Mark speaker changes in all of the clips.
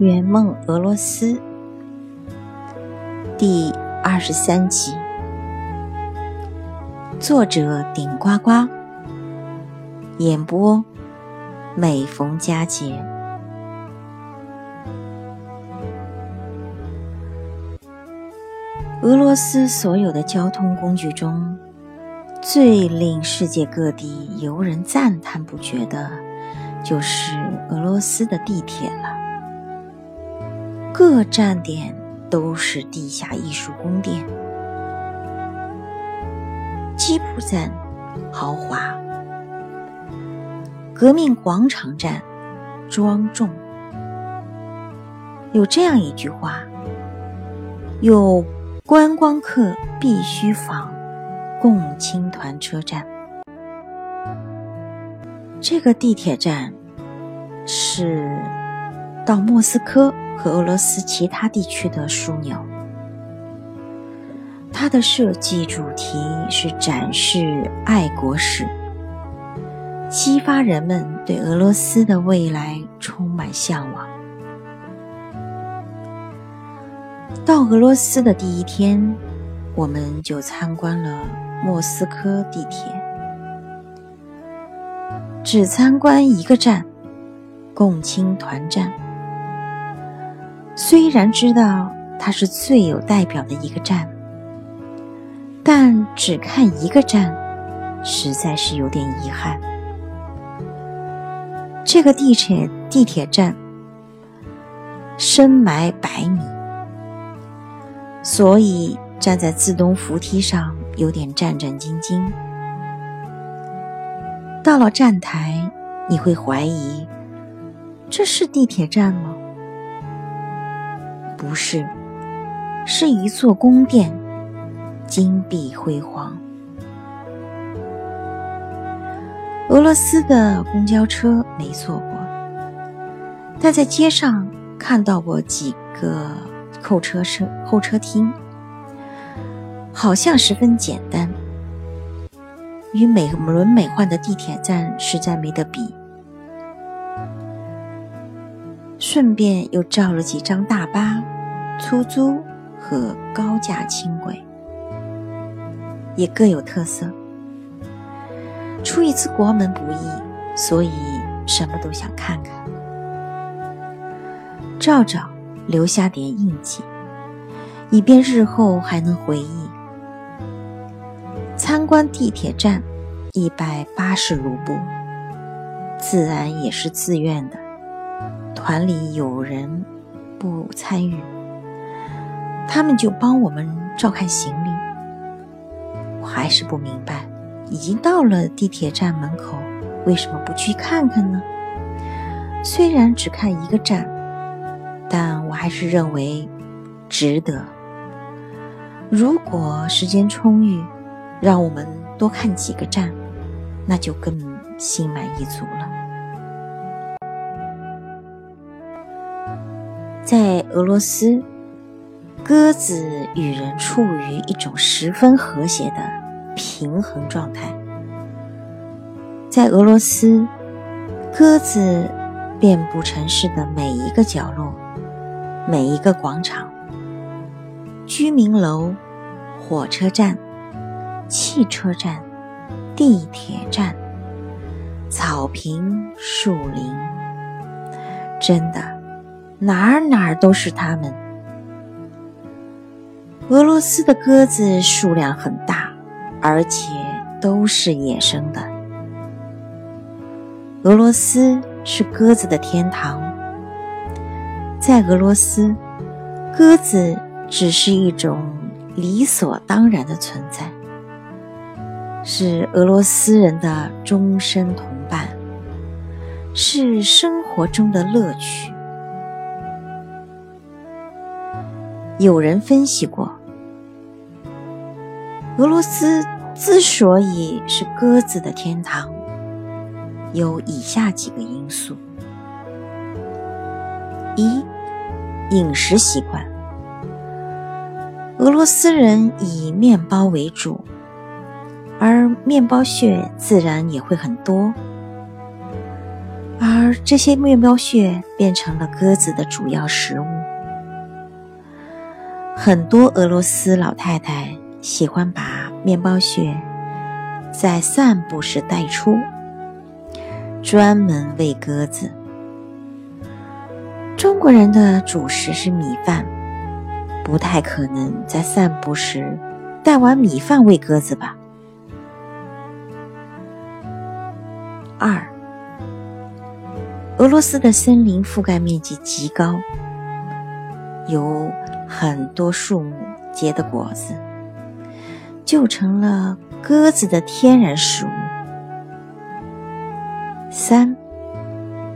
Speaker 1: 圆梦俄罗斯第二十三集，作者顶呱呱，演播每逢佳节。俄罗斯所有的交通工具中，最令世界各地游人赞叹不绝的，就是俄罗斯的地铁了。各站点都是地下艺术宫殿，基普站豪华，革命广场站庄重。有这样一句话：有观光客必须访共青团车站。这个地铁站是到莫斯科。和俄罗斯其他地区的枢纽，它的设计主题是展示爱国史，激发人们对俄罗斯的未来充满向往。到俄罗斯的第一天，我们就参观了莫斯科地铁，只参观一个站——共青团站。虽然知道它是最有代表的一个站，但只看一个站，实在是有点遗憾。这个地铁地铁站深埋百米，所以站在自动扶梯上有点战战兢兢。到了站台，你会怀疑这是地铁站吗？不是，是一座宫殿，金碧辉煌。俄罗斯的公交车没坐过，但在街上看到过几个候车车候车厅，好像十分简单，与美轮美奂的地铁站实在没得比。顺便又照了几张大巴、出租和高架轻轨，也各有特色。出一次国门不易，所以什么都想看看，照照留下点印记，以便日后还能回忆。参观地铁站一百八十卢布，自然也是自愿的。团里有人不参与，他们就帮我们照看行李。我还是不明白，已经到了地铁站门口，为什么不去看看呢？虽然只看一个站，但我还是认为值得。如果时间充裕，让我们多看几个站，那就更心满意足了。俄罗斯，鸽子与人处于一种十分和谐的平衡状态。在俄罗斯，鸽子遍布城市的每一个角落、每一个广场、居民楼、火车站、汽车站、地铁站、草坪、树林，真的。哪儿哪儿都是它们。俄罗斯的鸽子数量很大，而且都是野生的。俄罗斯是鸽子的天堂。在俄罗斯，鸽子只是一种理所当然的存在，是俄罗斯人的终身同伴，是生活中的乐趣。有人分析过，俄罗斯之所以是鸽子的天堂，有以下几个因素：一、饮食习惯，俄罗斯人以面包为主，而面包屑自然也会很多。而这些面包屑变成了鸽子的主要食物。很多俄罗斯老太太喜欢把面包屑在散步时带出，专门喂鸽子。中国人的主食是米饭，不太可能在散步时带碗米饭喂鸽子吧？二，俄罗斯的森林覆盖面积极高，有很多树木结的果子，就成了鸽子的天然食物。三，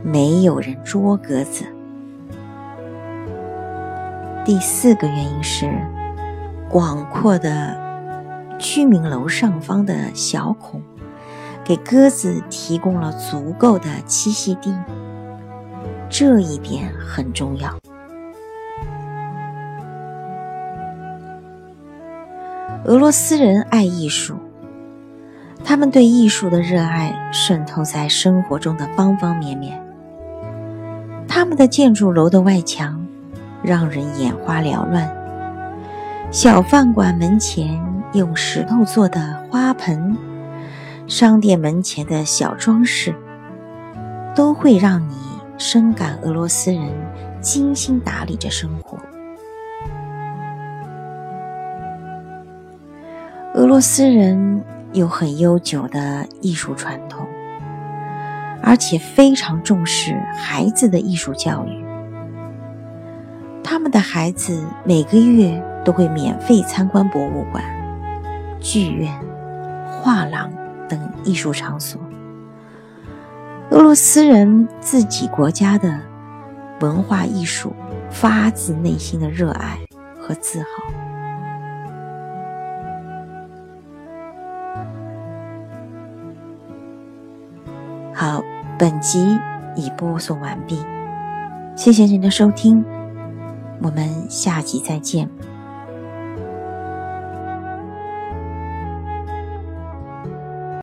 Speaker 1: 没有人捉鸽子。第四个原因是，广阔的居民楼上方的小孔。给鸽子提供了足够的栖息地，这一点很重要。俄罗斯人爱艺术，他们对艺术的热爱渗透在生活中的方方面面。他们的建筑楼的外墙让人眼花缭乱，小饭馆门前用石头做的花盆。商店门前的小装饰，都会让你深感俄罗斯人精心打理着生活。俄罗斯人有很悠久的艺术传统，而且非常重视孩子的艺术教育。他们的孩子每个月都会免费参观博物馆、剧院、画廊。等艺术场所，俄罗斯人自己国家的文化艺术发自内心的热爱和自豪。好，本集已播送完毕，谢谢您的收听，我们下集再见。